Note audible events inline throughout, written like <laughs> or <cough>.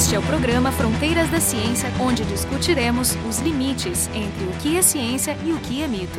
Este é o programa Fronteiras da Ciência, onde discutiremos os limites entre o que é ciência e o que é mito.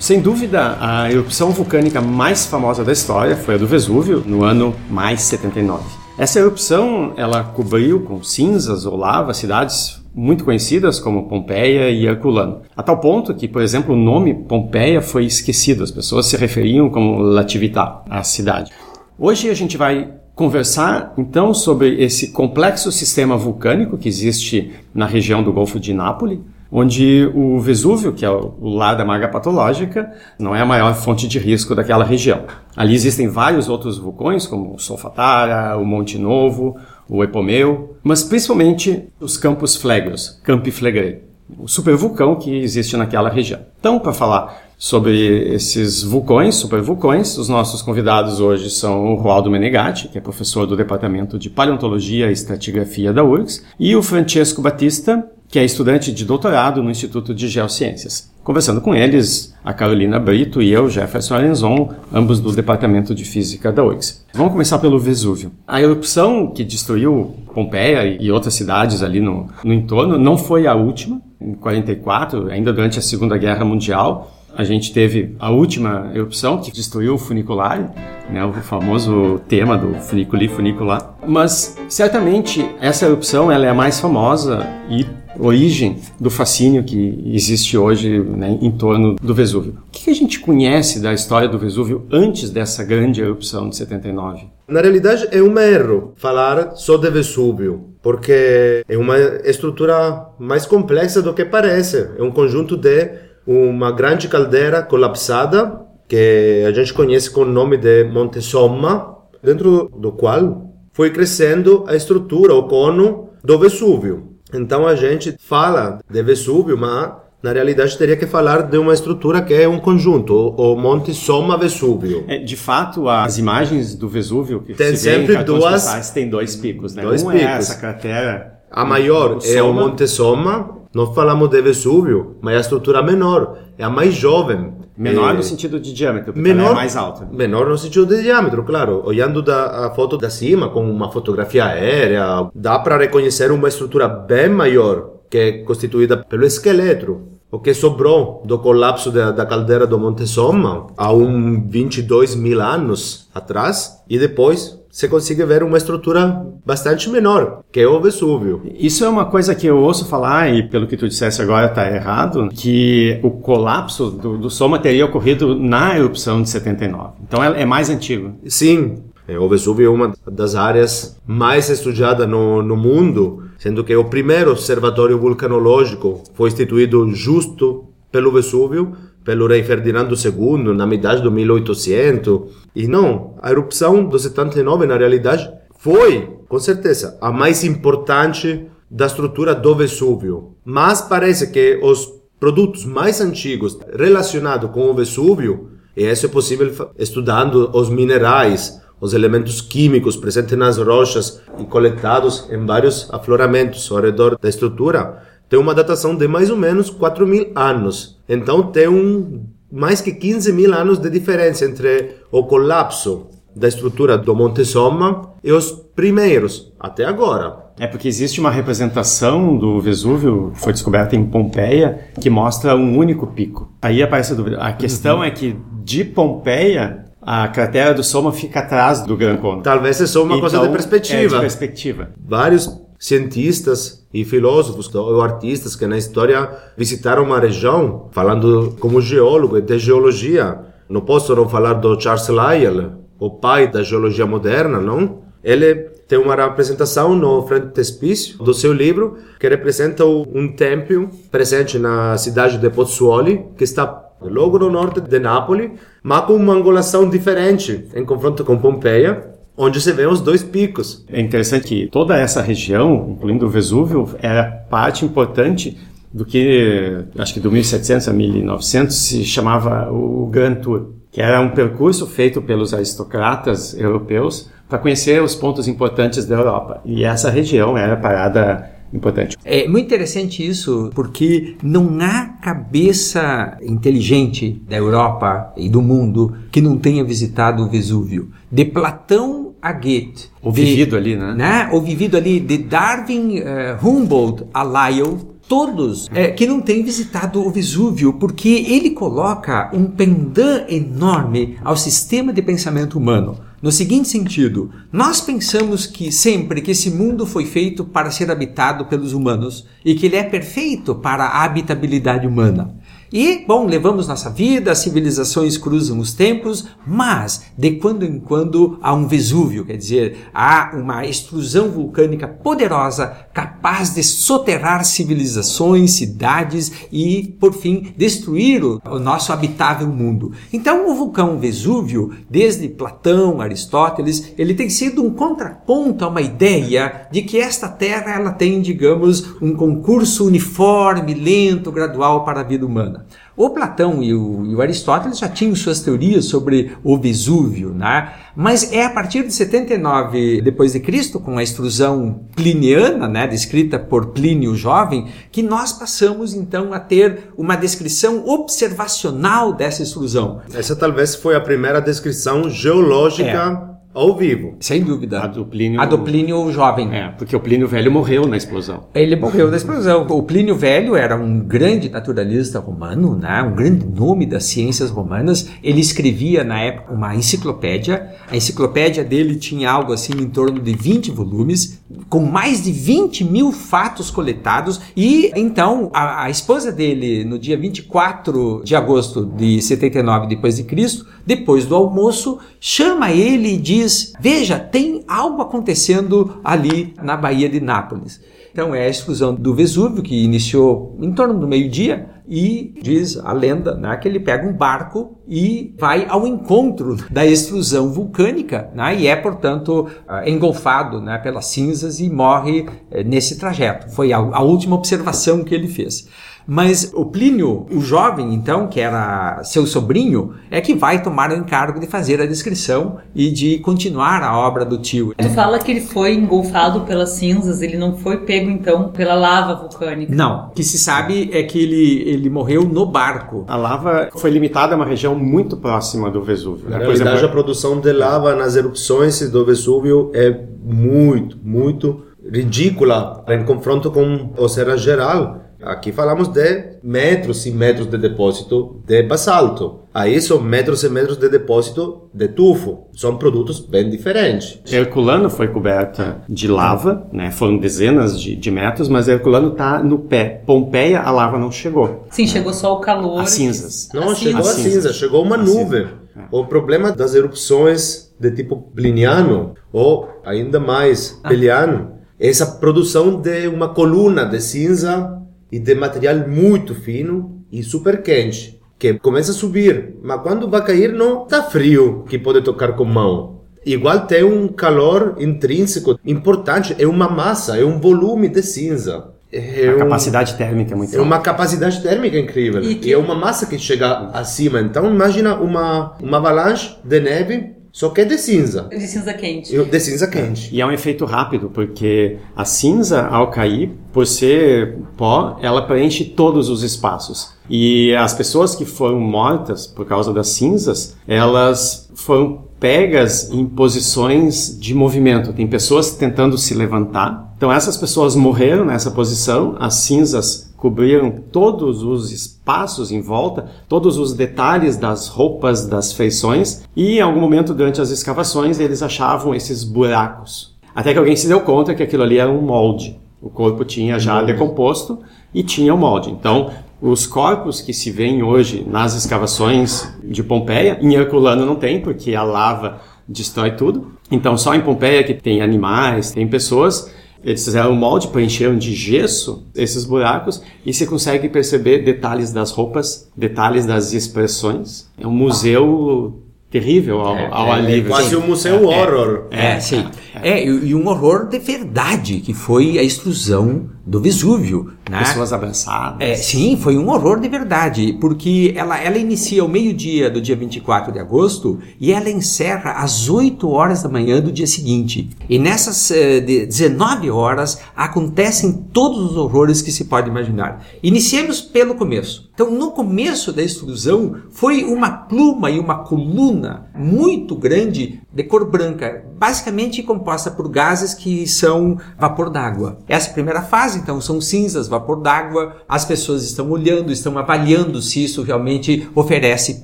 Sem dúvida, a erupção vulcânica mais famosa da história foi a do Vesúvio, no ano mais 79. Essa erupção, ela cobriu com cinzas ou lava cidades muito conhecidas como Pompeia e Herculano. A tal ponto que, por exemplo, o nome Pompeia foi esquecido. As pessoas se referiam como Latività à cidade. Hoje a gente vai conversar então sobre esse complexo sistema vulcânico que existe na região do Golfo de Nápoles, onde o Vesúvio, que é o lar da marga patológica, não é a maior fonte de risco daquela região. Ali existem vários outros vulcões, como o Solfatara, o Monte Novo, o Epomeu, mas principalmente os Campos Flegros, Campi Flegrei, o supervulcão que existe naquela região. Então, para falar sobre esses vulcões, supervulcões. Os nossos convidados hoje são o Roaldo Menegatti, que é professor do Departamento de Paleontologia e Estratigrafia da URGS, e o Francesco Batista, que é estudante de doutorado no Instituto de Geociências. Conversando com eles, a Carolina Brito e eu, Jefferson Arenzon, ambos do Departamento de Física da URGS. Vamos começar pelo Vesúvio. A erupção que destruiu Pompeia e outras cidades ali no, no entorno não foi a última, em 44, ainda durante a Segunda Guerra Mundial, a gente teve a última erupção que destruiu o funicular, né, o famoso tema do funiculi funicular. Mas certamente essa erupção ela é a mais famosa e origem do fascínio que existe hoje né, em torno do Vesúvio. O que a gente conhece da história do Vesúvio antes dessa grande erupção de 79? Na realidade, é um erro falar só de Vesúvio, porque é uma estrutura mais complexa do que parece. É um conjunto de uma grande caldeira colapsada que a gente conhece com o nome de Monte Somma, dentro do qual foi crescendo a estrutura, o cono do Vesúvio. Então a gente fala de Vesúvio, mas na realidade teria que falar de uma estrutura que é um conjunto, o Monte Somma Vesúvio. É, de fato, as imagens do Vesúvio que tem se sempre em duas postais, tem dois picos, né? Dois um picos. é essa cratera. A maior o é o. Monte Somma, nós falamos de Vesúvio, mas a estrutura menor é a mais jovem. Menor é, no sentido de diâmetro, porque menor, ela é mais alta. Menor no sentido de diâmetro, claro. Olhando da, a foto da cima, com uma fotografia aérea, dá para reconhecer uma estrutura bem maior, que é constituída pelo esqueleto. O que sobrou do colapso da, da caldeira do Monte Somma há uns 22 mil anos atrás, e depois você consegue ver uma estrutura bastante menor, que é o Vesúvio. Isso é uma coisa que eu ouço falar, e pelo que tu disseste agora está errado, que o colapso do, do Soma teria ocorrido na erupção de 79. Então é, é mais antigo. Sim, o Vesúvio é uma das áreas mais estudadas no, no mundo, sendo que o primeiro observatório vulcanológico foi instituído justo pelo Vesúvio, pelo rei Ferdinando II, na metade do 1800. E não, a erupção do 79, na realidade, foi, com certeza, a mais importante da estrutura do Vesúvio. Mas parece que os produtos mais antigos relacionados com o Vesúvio, e isso é possível estudando os minerais, os elementos químicos presentes nas rochas e coletados em vários afloramentos ao redor da estrutura, tem uma datação de mais ou menos 4 mil anos. Então tem um, mais que 15 mil anos de diferença entre o colapso da estrutura do Monte Somma e os primeiros, até agora. É porque existe uma representação do Vesúvio, que foi descoberta em Pompeia, que mostra um único pico. Aí aparece a dúvida. A questão é que de Pompeia, a cratera do Soma fica atrás do Gran Cono. Talvez só uma coisa de Então, É perspectiva. de perspectiva. Vários cientistas e filósofos ou artistas que na história visitaram uma região, falando como geólogo e de geologia. Não posso não falar do Charles Lyell, o pai da geologia moderna, não? Ele tem uma representação no frontispício do seu livro que representa um templo presente na cidade de Pozzuoli, que está logo no norte de Nápoles, mas com uma angulação diferente em confronto com Pompeia, onde se vê os dois picos. É interessante que toda essa região, incluindo o Vesúvio, era parte importante do que, acho que do 1700 a 1900, se chamava o Grand Tour, que era um percurso feito pelos aristocratas europeus para conhecer os pontos importantes da Europa. E essa região era parada importante. É muito interessante isso, porque não há cabeça inteligente da Europa e do mundo que não tenha visitado o Vesúvio. De Platão Agate. O de- vivido ali, né? né? O vivido ali de Darwin, eh, Humboldt a Lyell, todos eh, que não têm visitado o Vesúvio, porque ele coloca um pendant enorme ao sistema de pensamento humano. No seguinte sentido, nós pensamos que sempre que esse mundo foi feito para ser habitado pelos humanos e que ele é perfeito para a habitabilidade humana. E, bom, levamos nossa vida, as civilizações cruzam os tempos, mas de quando em quando há um Vesúvio, quer dizer, há uma extrusão vulcânica poderosa capaz de soterrar civilizações, cidades e, por fim, destruir o, o nosso habitável mundo. Então, o vulcão Vesúvio, desde Platão, Aristóteles, ele tem sido um contraponto a uma ideia de que esta Terra ela tem, digamos, um concurso uniforme, lento, gradual para a vida humana. O Platão e o, e o Aristóteles já tinham suas teorias sobre o Vesúvio, né? Mas é a partir de 79 depois de Cristo, com a extrusão pliniana, né, descrita por Plínio Jovem, que nós passamos então a ter uma descrição observacional dessa extrusão. Essa talvez foi a primeira descrição geológica ao vivo. Sem dúvida. A do Plínio- A do Plínio Jovem. É, porque o Plínio Velho morreu na explosão. Ele morreu da explosão. O Plínio Velho era um grande naturalista romano, né? um grande nome das ciências romanas. Ele escrevia na época uma enciclopédia. A enciclopédia dele tinha algo assim em torno de 20 volumes, com mais de 20 mil fatos coletados. E então a, a esposa dele, no dia 24 de agosto de 79 depois de Cristo, depois do almoço, chama ele e diz: Veja, tem algo acontecendo ali na Baía de Nápoles. Então é a explosão do Vesúvio que iniciou em torno do meio-dia e diz a lenda né, que ele pega um barco e vai ao encontro da explosão vulcânica né, e é, portanto, ah, engolfado né, pelas cinzas e morre eh, nesse trajeto. Foi a, a última observação que ele fez. Mas o Plínio, o jovem, então, que era seu sobrinho, é que vai tomar o encargo de fazer a descrição e de continuar a obra do tio. Tu fala que ele foi engolfado pelas cinzas, ele não foi pego então pela lava vulcânica. Não, o que se sabe é que ele, ele morreu no barco. A lava foi limitada a uma região muito próxima do Vesúvio. Na né? Por exemplo, a produção de lava nas erupções do Vesúvio é muito, muito ridícula em confronto com o Serra Geral. Aqui falamos de metros e metros de depósito de basalto. Aí são metros e metros de depósito de tufo. São produtos bem diferentes. Herculano foi coberta de lava, né? Foram dezenas de, de metros, mas Herculano está no pé. Pompeia, a lava não chegou. Sim, chegou só o calor. As cinzas. Não, As chegou a cinzas. cinza, chegou uma A nuvem. cinza, é. O problema das erupções de tipo pliniano, ou ainda mais peliano, é essa produção de uma coluna de cinza e de material muito fino e super quente, que começa a subir, mas quando vai cair não está frio, que pode tocar com mão. Igual tem um calor intrínseco importante, é uma massa, é um volume de cinza. É A um- capacidade térmica é muito é uma capacidade térmica incrível. E E, que- é uma massa que chega acima. Então imagina uma, uma avalanche de neve, só que é de cinza. De cinza quente. E- De cinza quente. E é um efeito rápido, porque a cinza, ao cair, por ser pó, ela preenche todos os espaços. E as pessoas que foram mortas por causa das cinzas, elas foram pegas em posições de movimento. Tem pessoas tentando se levantar. Então essas pessoas morreram nessa posição, as cinzas cobriram todos os espaços em volta, todos os detalhes das roupas, das feições, e em algum momento durante as escavações eles achavam esses buracos. Até que alguém se deu conta que aquilo ali era um molde. O corpo tinha já decomposto e tinha o molde. Então, os corpos que se veem hoje nas escavações de Pompeia, em Herculano não tem, porque a lava destrói tudo. Então, só em Pompeia que tem animais, tem pessoas. Eles fizeram um molde, preencheram de gesso esses buracos e se consegue perceber detalhes das roupas, detalhes das expressões. É um museu terrível ao, ao ar livre. Quase Sim. um museu horror. É, sim. É, e e um horror de verdade, que foi a extrusão do Vesúvio. Né? Pessoas abraçadas. É, sim, foi um horror de verdade, porque ela, ela inicia ao meio-dia do dia 24 de agosto e ela encerra às 8 horas da manhã do dia seguinte. E nessas eh, de 19 horas acontecem todos os horrores que se pode imaginar. Iniciemos pelo começo. Então, no começo da extrusão, foi uma pluma e uma coluna muito grande de cor branca, basicamente composta por gases que são vapor d'água. Essa primeira fase, então, são cinzas, vapor d'água. As pessoas estão olhando, estão avaliando se isso realmente oferece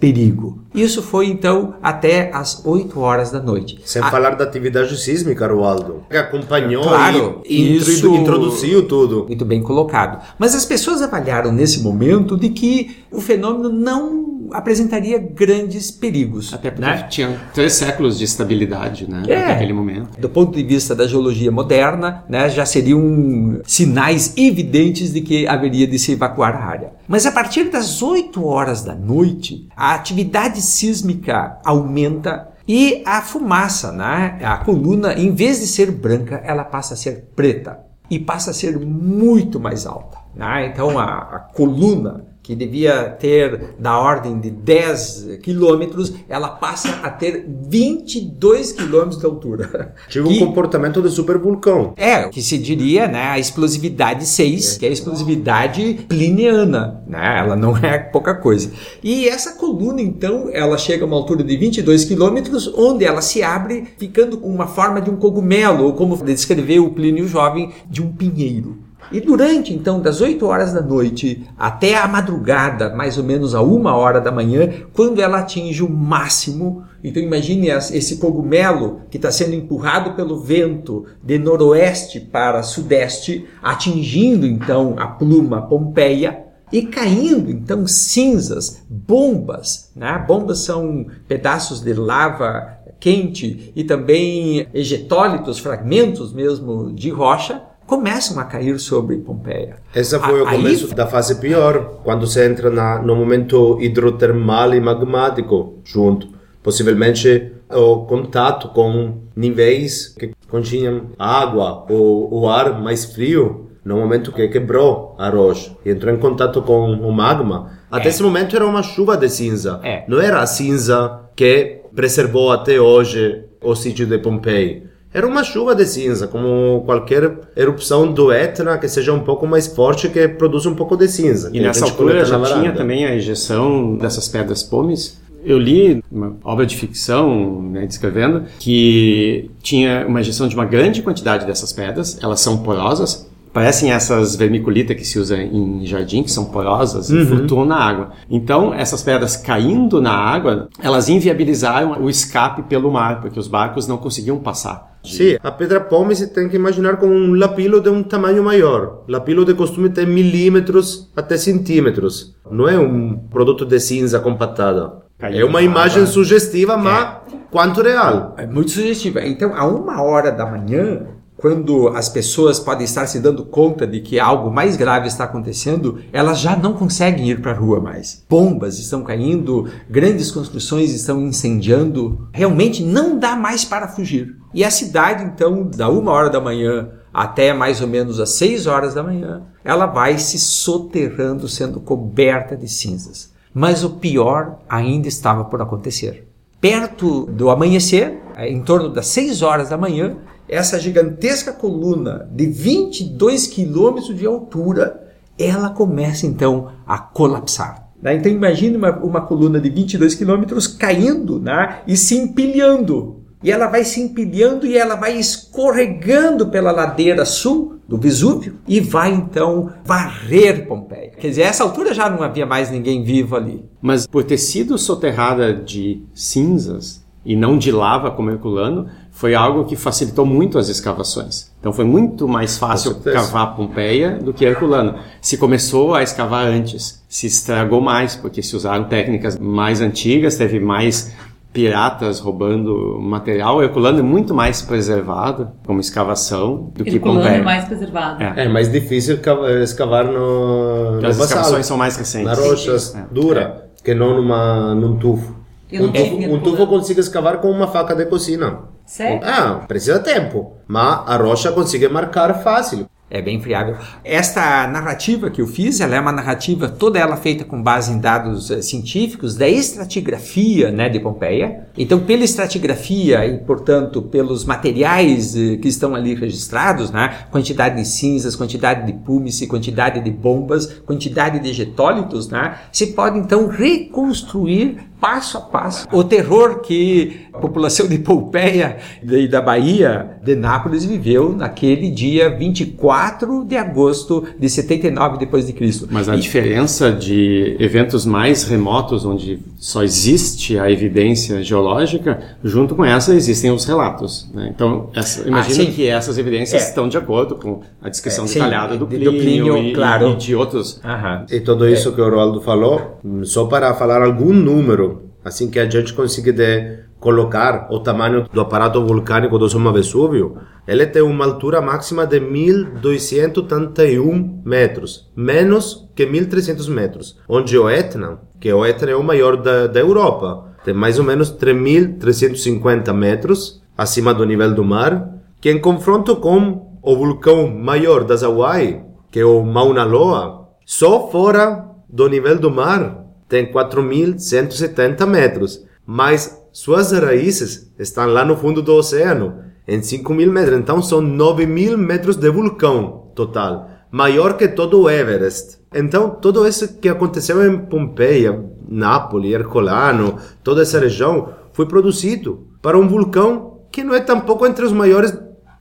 perigo. Isso foi então até as 8 horas da noite. Sem A- falar da atividade sísmica, Roaldo, que acompanhou Claro, e isso- introduziu tudo. Muito bem colocado. Mas as pessoas avaliaram nesse momento de que o fenômeno não apresentaria grandes perigos. Até porque né? tinha três séculos de estabilidade, né? É. Até aquele momento. Do ponto de vista da geologia moderna, né, já seriam sinais evidentes de que haveria de se evacuar a área. Mas a partir das 8 horas da noite, a atividade sísmica aumenta e a fumaça, né, a coluna, em vez de ser branca, ela passa a ser preta e passa a ser muito mais alta. né? Então a, a coluna que devia ter da ordem de 10 quilômetros, ela passa a ter 22 quilômetros de altura. <laughs> Tive um comportamento de supervulcão. é, o que se diria, né, a explosividade 6, que é a explosividade pliniana, né, ela não é pouca coisa. E essa coluna, então, ela chega a uma altura de 22 quilômetros, onde ela se abre, ficando com uma forma de um cogumelo, ou como descreveu o Plínio Jovem, de um pinheiro. E durante, então, das 8 horas da noite até a madrugada, mais ou menos a uma hora da manhã, quando ela atinge o máximo, então imagine esse cogumelo que está sendo empurrado pelo vento de noroeste para sudeste, atingindo então a pluma Pompeia, e caindo então cinzas, bombas, né? Bombas são pedaços de lava quente e também ejetólitos, fragmentos mesmo de rocha, começam a cair sobre Pompeia. Esse foi o Aí- começo da fase pior, quando se entra na, no momento hidrotermal e magmático junto. Possivelmente o contato com níveis que continham água ou o ar mais frio no momento que quebrou a rocha e entrou em contato com o magma. Até É. esse momento era uma chuva de cinza. É. Não era a cinza que preservou até hoje o sítio de Pompeii. Era uma chuva de cinza, como qualquer erupção do Etna que seja um pouco mais forte que produz um pouco de cinza. E nessa altura já na tinha também a ejeção dessas pedras pomes. Eu li uma obra de ficção, né, descrevendo, que tinha uma ejeção de uma grande quantidade dessas pedras. Elas são porosas, parecem essas vermiculita que se usa em jardim, que são porosas e flutuam na água. Então, essas pedras caindo na água, elas inviabilizaram o escape pelo mar, porque os barcos não conseguiam passar. Sim, a pedra pome se tem que imaginar como um lapilo de um tamanho maior. Lapilo de costume tem milímetros até centímetros. Não é um produto de cinza compactada. Caiu É uma imagem água. sugestiva, mas quanto real. É muito sugestiva. Então, a uma hora da manhã, quando as pessoas podem estar se dando conta de que algo mais grave está acontecendo, elas já não conseguem ir para a rua mais. Bombas estão caindo, grandes construções estão incendiando. Realmente não dá mais para fugir. E a cidade, então, da uma hora da manhã até mais ou menos às seis horas da manhã, ela vai se soterrando, sendo coberta de cinzas. Mas o pior ainda estava por acontecer. Perto do amanhecer, em torno das 6 horas da manhã, essa gigantesca coluna de 22 quilômetros de altura, ela começa então a colapsar. né? Então imagine uma, uma coluna de 22 quilômetros caindo né? e se empilhando. E ela vai se empilhando e ela vai escorregando pela ladeira sul do Vesúvio e vai então varrer Pompeia. Quer dizer, a essa altura já não havia mais ninguém vivo ali. Mas por ter sido soterrada de cinzas e não de lava como Herculano, foi algo que facilitou muito as escavações. Então foi muito mais fácil cavar Pompeia do que Herculano. Se começou a escavar antes, se estragou mais, porque se usaram técnicas mais antigas, teve mais piratas roubando material. Herculano é muito mais preservado como escavação do que Herculano Pompeia. é mais preservado. É. É mais difícil cava- escavar no, Porque no As escavações são mais recentes. na rochas É. dura, que não numa, num tufo. Um tufo, um Herculano. tufo consigo escavar com uma faca de cozinha. Sério? Ah, precisa tempo, mas a rocha consegue marcar fácil. É bem friável. Esta narrativa que eu fiz, ela é uma narrativa toda ela feita com base em dados uh, científicos da estratigrafia né, de Pompeia. Então, pela estratigrafia e, portanto, pelos materiais uh, que estão ali registrados, né, quantidade de cinzas, quantidade de púmice, quantidade de bombas, quantidade de getólitos, né, se pode então reconstruir passo a passo o terror que a população de Pompeia e da Bahia, de Nápoles, viveu naquele dia 24 de agosto de 79 depois de Cristo. Mas a e... diferença de eventos mais remotos, onde só existe a evidência geológica, junto com essa existem os relatos. Né? Então, essa, imagina ah, que essas evidências é. estão de acordo com a descrição é, detalhada do Plínio, do Plínio e, claro. e, de outros. Aham. E tudo isso é. que o Roaldo falou, só para falar algum número, assim que a gente consiga de colocar o tamanho do aparato vulcânico do Somma Vesúvio, ele tem uma altura máxima de 1281 metros, menos que 1300 metros, onde o Etna, que o Etna é o maior da, da Europa, tem mais ou menos 3350 metros acima do nível do mar, que em confronto com o vulcão maior das Hawaii, que é o Mauna Loa, só fora do nível do mar tem 4.170 metros, mas suas raízes estão lá no fundo do oceano, em 5 mil metros. Então são 9 mil metros de vulcão total, maior que todo o Everest. Então tudo isso que aconteceu em Pompeia, Nápoles, Herculano, toda essa região, foi produzido para um vulcão que não é tampouco entre os maiores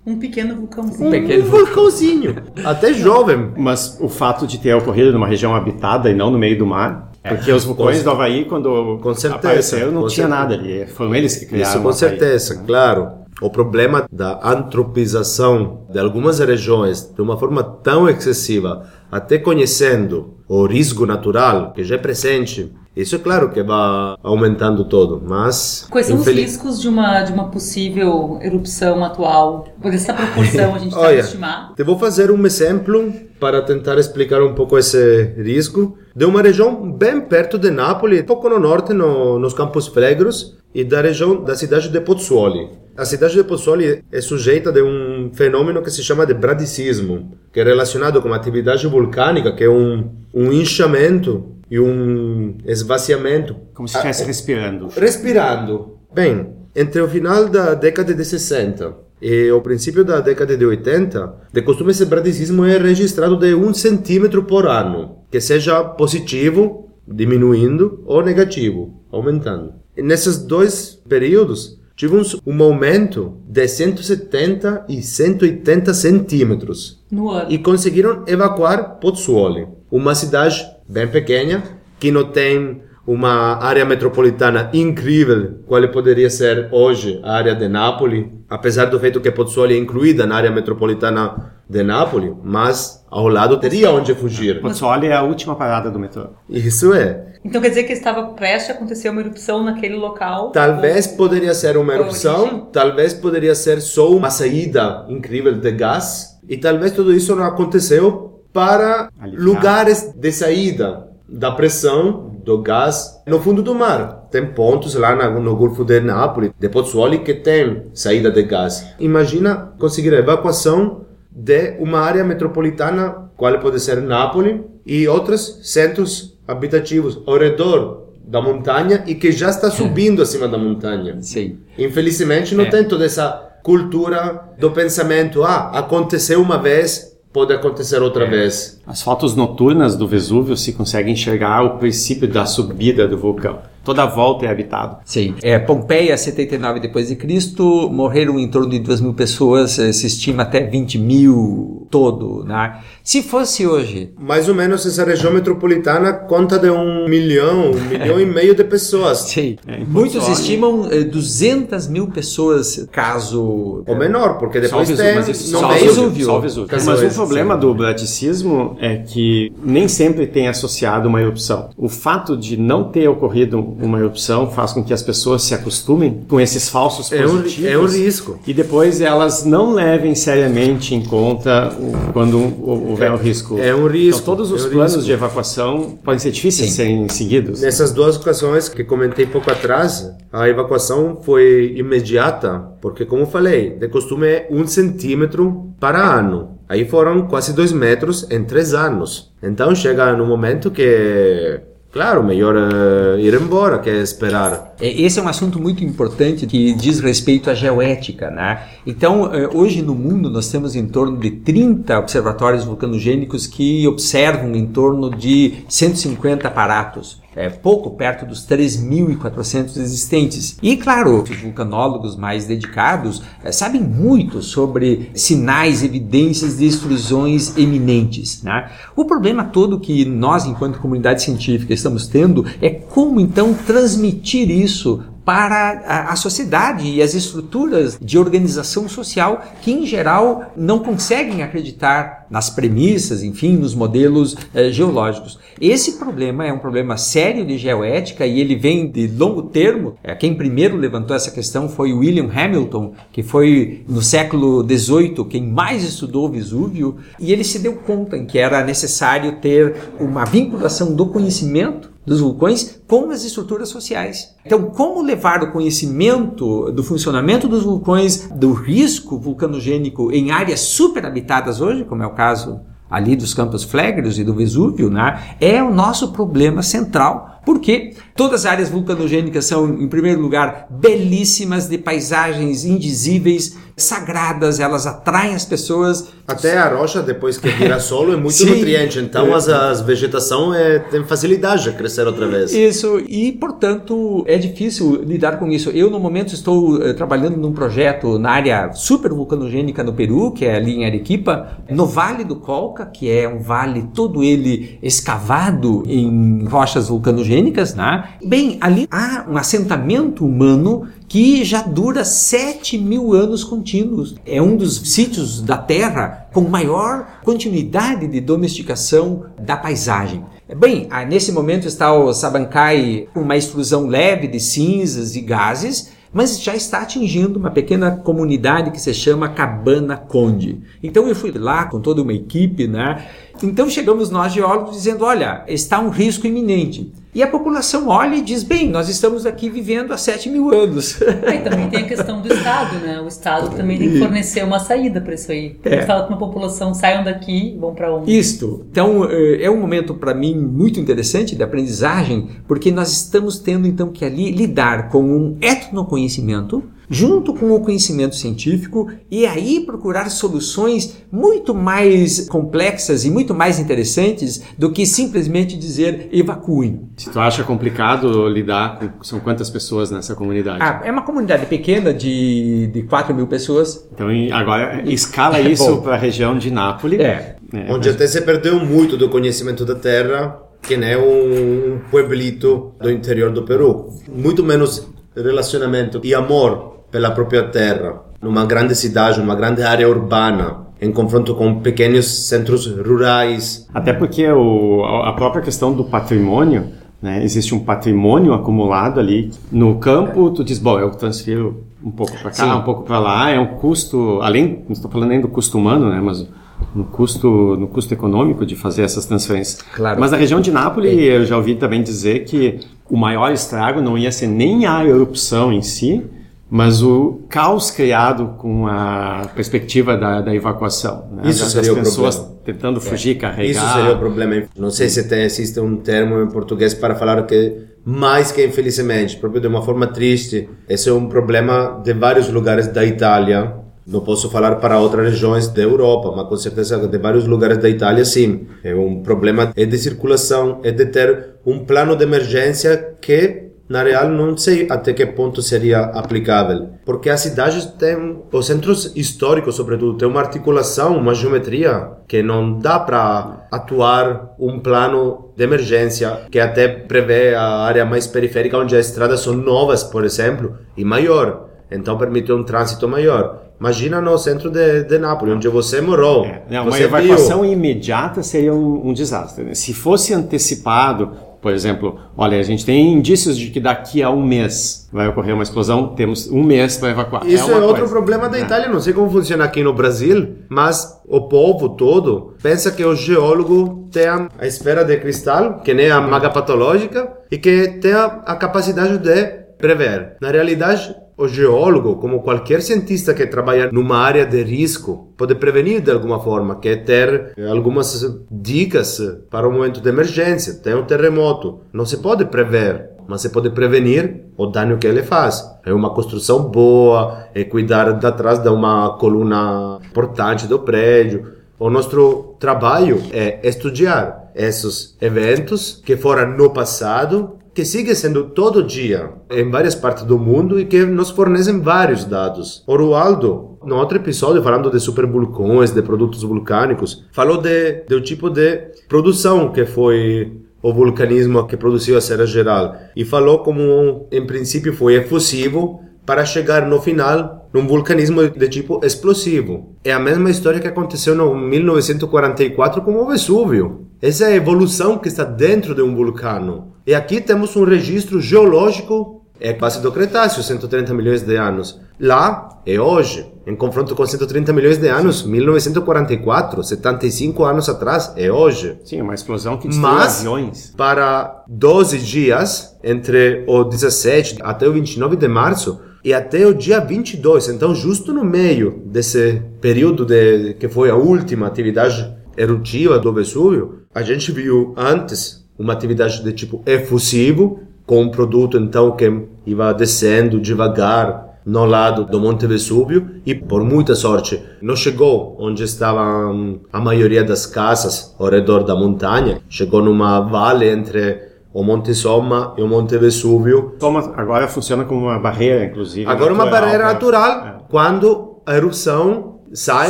um pequeno vulcãozinho. Um, pequeno um vulcãozinho. Até jovem. Mas o fato de ter ocorrido numa região habitada e não no meio do mar é. Porque os vulcões do Havaí, quando com certeza, apareceram, não tinha certeza. nada ali. Foram eles que criaram Isso, com certeza, claro. O problema da antropização de algumas regiões de uma forma tão excessiva, até conhecendo o risco natural que já é presente, isso é claro que vai aumentando todo, mas... Quais são infeliz... os riscos de uma, de uma possível erupção atual? Por essa proporção a gente <laughs> está estimar? Te vou fazer um exemplo para tentar explicar um pouco esse risco de uma região bem perto de Nápoles, pouco no norte, no, nos Campos Flegros, e da região da cidade de Pozzuoli. A cidade de Pozzuoli é sujeita de um fenômeno que se chama de bradicismo, que é relacionado com a atividade vulcânica, que é um, um inchamento e um esvaziamento. Como se estivesse respirando. Respirando. Bem, entre o final da década de 60 e o princípio da década de 80, de costume esse bradicismo é registrado de um centímetro por ano, que seja positivo, diminuindo, ou negativo, aumentando. E nesses dois períodos, tivemos um aumento de 170 e 180 centímetros. No ano. E conseguiram evacuar Pozzuoli, uma cidade bem pequena, que não tem uma área metropolitana incrível, qual poderia ser hoje a área de Nápoles, apesar do feito que Pozzuoli é incluída na área metropolitana de Nápoles, mas ao lado teria onde fugir. Pozzuoli é a última parada do metrô. Isso é. Então quer dizer que estava prestes a acontecer uma erupção naquele local? Talvez ou... poderia ser uma erupção, talvez poderia ser só uma saída incrível de gás, e talvez tudo isso não aconteceu para Aliviar. lugares de saída da pressão do gás no fundo do mar. Tem pontos lá no Golfo de Nápoles, de Pozzuoli, que tem saída de gás. Imagina conseguir a evacuação de uma área metropolitana, qual pode ser Nápoles, e outros centros habitativos ao redor da montanha e que já está <laughs> subindo acima da montanha. Sim. Infelizmente não é. tem toda essa cultura do pensamento, ah, aconteceu uma vez, pode acontecer outra é. vez. As fotos noturnas do Vesúvio se consegue enxergar o princípio da subida do vulcão. Toda a volta é habitado. Sim. É, Pompeia, 79 depois de Cristo, morreram em torno de 2 mil pessoas, eh, se estima até 20 mil todo, né? Se fosse hoje... Mais ou menos essa região metropolitana conta de um milhão, um milhão e <laughs> meio de pessoas. Sim. É, Muitos estimam 200 eh, mil pessoas, caso... Ou menor, porque depois só tem... Mas só, Vesúvio. Só Vesúvio. Mas o problema do braticismo é que nem sempre tem associado uma erupção. O fato de não ter ocorrido uma erupção faz com que as pessoas se acostumem com esses falsos positivos. É um, é um risco. E depois elas não levem seriamente em conta o, quando houver é, um risco. É um risco. Então todos os é um planos risco. de evacuação podem ser difíceis de serem seguidos. Nessas duas ocasiões que comentei pouco atrás, a evacuação foi imediata, porque como falei, de costume é um centímetro para ano. Aí foram quase dois metros em três anos. Então chega num momento que Claro, melhor uh, ir embora que esperar. É, esse é um assunto muito importante que diz respeito à geoética, né? Então, eh, hoje no mundo nós temos em torno de 30 observatórios vulcanogênicos que observam em torno de 150 aparatos é, pouco perto dos 3.400 existentes. E, claro, os vulcanólogos mais dedicados é, sabem muito sobre sinais, evidências de extrusões eminentes. Né? O problema todo que nós, enquanto comunidade científica, estamos tendo é como então transmitir isso para a, sociedade e as estruturas de organização social que, em geral, não conseguem acreditar nas premissas, enfim, nos modelos eh, geológicos. Esse problema é um problema sério de geoética e ele vem de longo termo. É, quem primeiro levantou essa questão foi William Hamilton, que foi no século XVIII quem mais estudou Vesúvio, e ele se deu conta em que era necessário ter uma vinculação do conhecimento dos vulcões com as estruturas sociais. Então, como levar o conhecimento do funcionamento dos vulcões, do risco vulcanogênico em áreas superhabitadas hoje, como é o caso ali dos Campos Flegres e do Vesúvio, né, é o nosso problema central, porque todas as áreas vulcanogênicas são, em primeiro lugar, belíssimas, de paisagens indizíveis, sagradas, elas atraem as pessoas. Até a rocha, depois que vira <laughs> solo, é muito Sim. nutriente, então as, as vegetação é, tem facilidade de crescer outra vez. Isso, e portanto é difícil lidar com isso. Eu, no momento, estou eh, trabalhando num projeto na área super vulcanogênica no Peru, que é ali em Arequipa, no Vale do Colca, que é um vale todo ele escavado em rochas vulcanogênicas, né? Bem, ali há um assentamento humano que já dura 7 mil anos contínuos. É um dos sítios da Terra com maior continuidade de domesticação da paisagem. Bem, nesse momento está o Sabancai com uma extrusão leve de cinzas e gases, mas já está atingindo uma pequena comunidade que se chama Cabana Conde. Então eu fui lá com toda uma equipe, né? Então chegamos nós geólogos dizendo, olha, está um risco iminente. E a população olha e diz, bem, nós estamos aqui vivendo há 7 mil anos. <laughs> E também tem a questão do Estado, né? O Estado também tem que fornecer uma saída para isso aí. É. que falar com a população, saiam daqui, vão para onde? Isto. Então, eh, é um momento para mim muito interessante de aprendizagem, porque nós estamos tendo então que ali lidar com um etnoconhecimento, junto com o conhecimento científico e aí procurar soluções muito mais complexas e muito mais interessantes do que simplesmente dizer evacuem. Se tu acha complicado lidar com são quantas pessoas nessa comunidade? Ah, é uma comunidade pequena de, de 4 mil pessoas. Então agora escala isso para a região de Nápoles. É. é Onde mas... até se perdeu muito do conhecimento da terra que é um pueblito do interior do Peru. Muito menos relacionamento e amor pela própria terra, numa grande cidade, numa grande área urbana, em confronto com pequenos centros rurais. Até porque o, a própria questão do patrimônio, né, existe um patrimônio acumulado ali no campo, tu diz, bom, eu transfiro um pouco para cá, Sim. um pouco para lá, é um custo, além, não estou falando nem do custo humano, né, mas no custo, no custo econômico de fazer essas transferências. Claro. Mas na região de Nápoles, é. eu já ouvi também dizer que o maior estrago não ia ser nem a erupção em si, mas o caos criado com a perspectiva da, da evacuação. Né? Isso das seria o pessoas problema. tentando fugir, é. carregar. Isso seria o problema. Não sei se tem, existe um termo em português para falar que mais que infelizmente, próprio de uma forma triste, esse é um problema de vários lugares da Itália. Não posso falar para outras regiões da Europa, mas com certeza de vários lugares da Itália, sim. É um problema é de circulação, é de ter um plano de emergência que na real não sei até que ponto seria aplicável, porque as cidades têm, os centros históricos sobretudo, têm uma articulação, uma geometria que não dá para atuar um plano de emergência que até prevê a área mais periférica onde as estradas são novas, por exemplo, e maior, então permite um trânsito maior. Imagina no centro de, de Nápoles, onde você morou. É, não, uma evacuação viu. imediata seria um, um desastre. Né? Se fosse antecipado, por exemplo, olha, a gente tem indícios de que daqui a um mês vai ocorrer uma explosão, temos um mês para evacuar. É Isso é, é outro coisa. problema da é. Itália, não sei como funciona aqui no Brasil, mas o povo todo pensa que o geólogo tem a esfera de cristal, que nem a maga patológica, e que tem a, a capacidade de prever. Na realidade, o geólogo, como qualquer cientista que trabalha numa área de risco, pode prevenir de alguma forma, que é ter algumas dicas para o momento de emergência. Tem um terremoto, não se pode prever, mas se pode prevenir o dano que ele faz. É uma construção boa, é cuidar de atrás de uma coluna importante do prédio. O nosso trabalho é estudar esses eventos que foram no passado que sigue sendo todo dia em várias partes do mundo e que nos fornecem vários dados. O Rualdo, no outro episódio, falando de supervulcões, de produtos vulcânicos, falou de, do tipo de produção que foi o vulcanismo que produziu a Serra Geral e falou como, em princípio, foi efusivo para chegar no final num vulcanismo de tipo explosivo. É a mesma história que aconteceu no 1944 com o Vesúvio. Essa é a evolução que está dentro de um vulcano. E aqui temos um registro geológico, é quase do Cretáceo, 130 milhões de anos. Lá é hoje, em confronto com 130 milhões de anos, 1944, 75 anos atrás, é hoje. Sim, uma explosão que destruiu Mas, aviões. para 12 dias, entre o 17 até o 29 de março, e até o dia 22, então justo no meio desse período de, que foi a última atividade eruptiva do Vesúvio, a gente viu antes uma atividade de tipo efusivo, com um produto então que ia descendo devagar no lado do Monte Vesúvio e por muita sorte não chegou onde estavam a maioria das casas ao redor da montanha, chegou numa vale entre o Monte Somma e o Monte Vesúvio. Soma agora funciona como uma barreira, inclusive. Agora uma natural, barreira né? natural quando a erupção sai,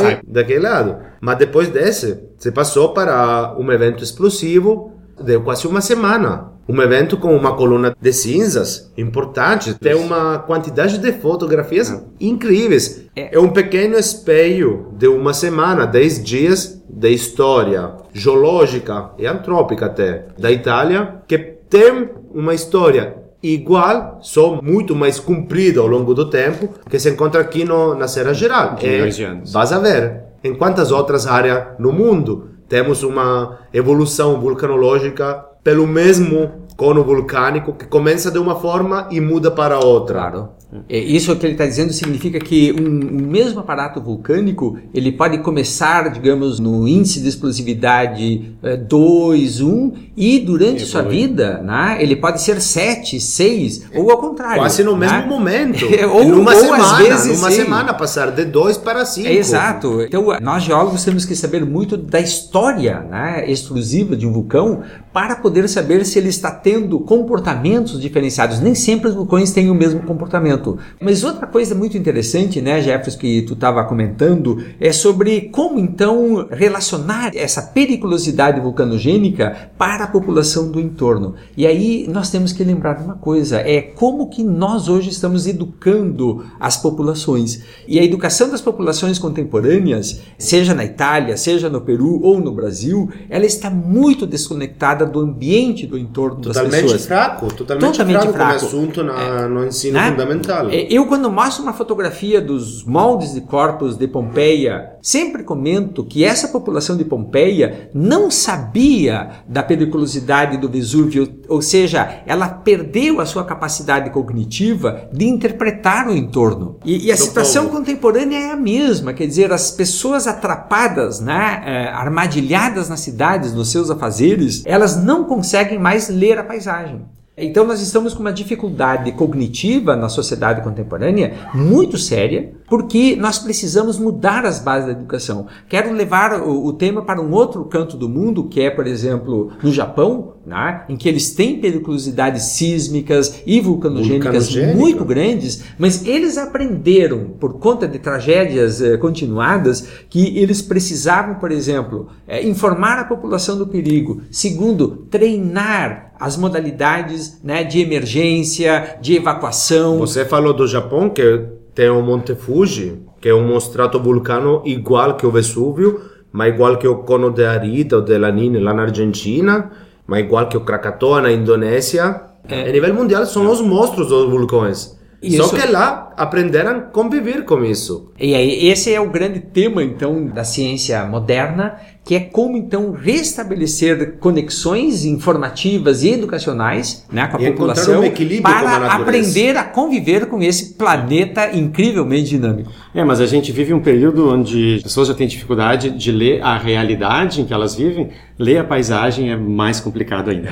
Sai. daquele lado. Mas depois desse, se passou para um evento explosivo de quase uma semana. Um evento com uma coluna de cinzas importante. Tem uma quantidade de fotografias incríveis. É. um pequeno espelho de uma semana, 10 dias de história geológica e antrópica até da Itália, que tem uma história igual, só muito mais comprida ao longo do tempo, que se encontra aqui no, na Serra Geral. De anos. Vas a ver. Em quantas outras áreas no mundo temos uma evolução vulcanológica pelo mesmo cono vulcânico que começa de uma forma e muda para outra. Claro. É, Isso que ele está dizendo significa que um, um mesmo aparato vulcânico ele pode começar, digamos, no índice de explosividade 2, 1 e durante sua vida né, ele pode ser 7, 6 ou ao contrário. Quase no né? mesmo momento. <laughs> ou, numa ou semana, às vezes numa sim. semana passar de 2 para 5. É, exato. Então, nós geólogos temos que saber muito da história né, exclusiva de um vulcão para poder saber se ele está tendo comportamentos diferenciados. Nem sempre os vulcões têm o mesmo comportamento. Mas outra coisa muito interessante, né, Jefferson, que tu estava comentando, é sobre como então relacionar essa periculosidade vulcanogênica para a população do entorno. E aí nós temos que lembrar uma coisa, é como que nós hoje estamos educando as populações. E a educação das populações contemporâneas, seja na Itália, seja no Peru ou no Brasil, ela está muito desconectada do ambiente do entorno das Totalmente pessoas. fraco, totalmente, Totalmente fraco, fraco. como assunto na, no ensino né? fundamental. É, Eu, quando mostro uma fotografia dos moldes de corpos de Pompeia, sempre comento que essa população de Pompeia não sabia da periculosidade do Vesúvio, ou seja, ela perdeu a sua capacidade cognitiva de interpretar o entorno. E, e a Do situação povo. contemporânea é a mesma, quer dizer, as pessoas atrapadas, né, eh, armadilhadas nas cidades, nos seus afazeres, elas não conseguem mais ler a paisagem. Então nós estamos com uma dificuldade cognitiva na sociedade contemporânea muito séria, porque nós precisamos mudar as bases da educação. Quero levar o, o tema para um outro canto do mundo, que é, por exemplo, no Japão, né, em que eles têm periculosidades sísmicas e vulcanogênicas Vulcanogênica. muito grandes, mas eles aprenderam, por conta de tragédias eh, continuadas, que eles precisavam, por exemplo, eh, informar a população do perigo. Segundo, treinar as modalidades né, de emergência, de evacuação. Você falou do Japão, que tem o Monte Fuji, que é um stratovulcano igual que o Vesúvio, mas igual que o Cono de Arita ou de Lanine lá na Argentina, mas igual que o Krakatoa na Indonésia. A nível mundial são os monstros dos vulcões. Isso. Só que lá aprenderam a conviver com isso. E aí, esse é o grande tema, então, da ciência moderna, que é como, então, restabelecer conexões informativas e educacionais né, com a E população um a para natureza. aprender a conviver com esse planeta incrivelmente dinâmico. É, mas a gente vive um período onde as pessoas já têm dificuldade de ler a realidade em que elas vivem. Ler a paisagem é mais complicado ainda.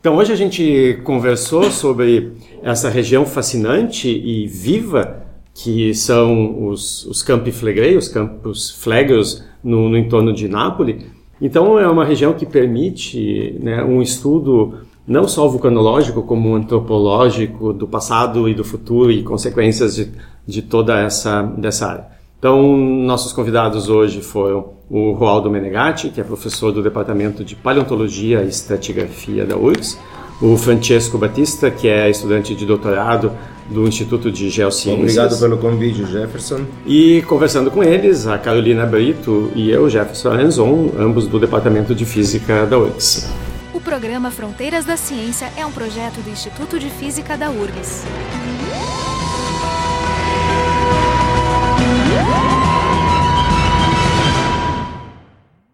Então hoje a gente conversou sobre essa região fascinante e viva que são os, os Campi Flegrei, os Campos Flegros no, no entorno de Nápoles. Então é uma região que permite né, um estudo não só vulcanológico, como antropológico do passado e do futuro e consequências de, de toda essa dessa área. Então, nossos convidados hoje foram o Roaldo Menegatti, que é professor do Departamento de Paleontologia e Estratigrafia da URGS, o Francesco Batista, que é estudante de doutorado do Instituto de Geociências. Obrigado pelo convite, Jefferson. E conversando com eles, a Carolina Brito e eu, Jefferson Arenzon, ambos do Departamento de Física da URGS. O programa Fronteiras da Ciência é um projeto do Instituto de Física da URGS.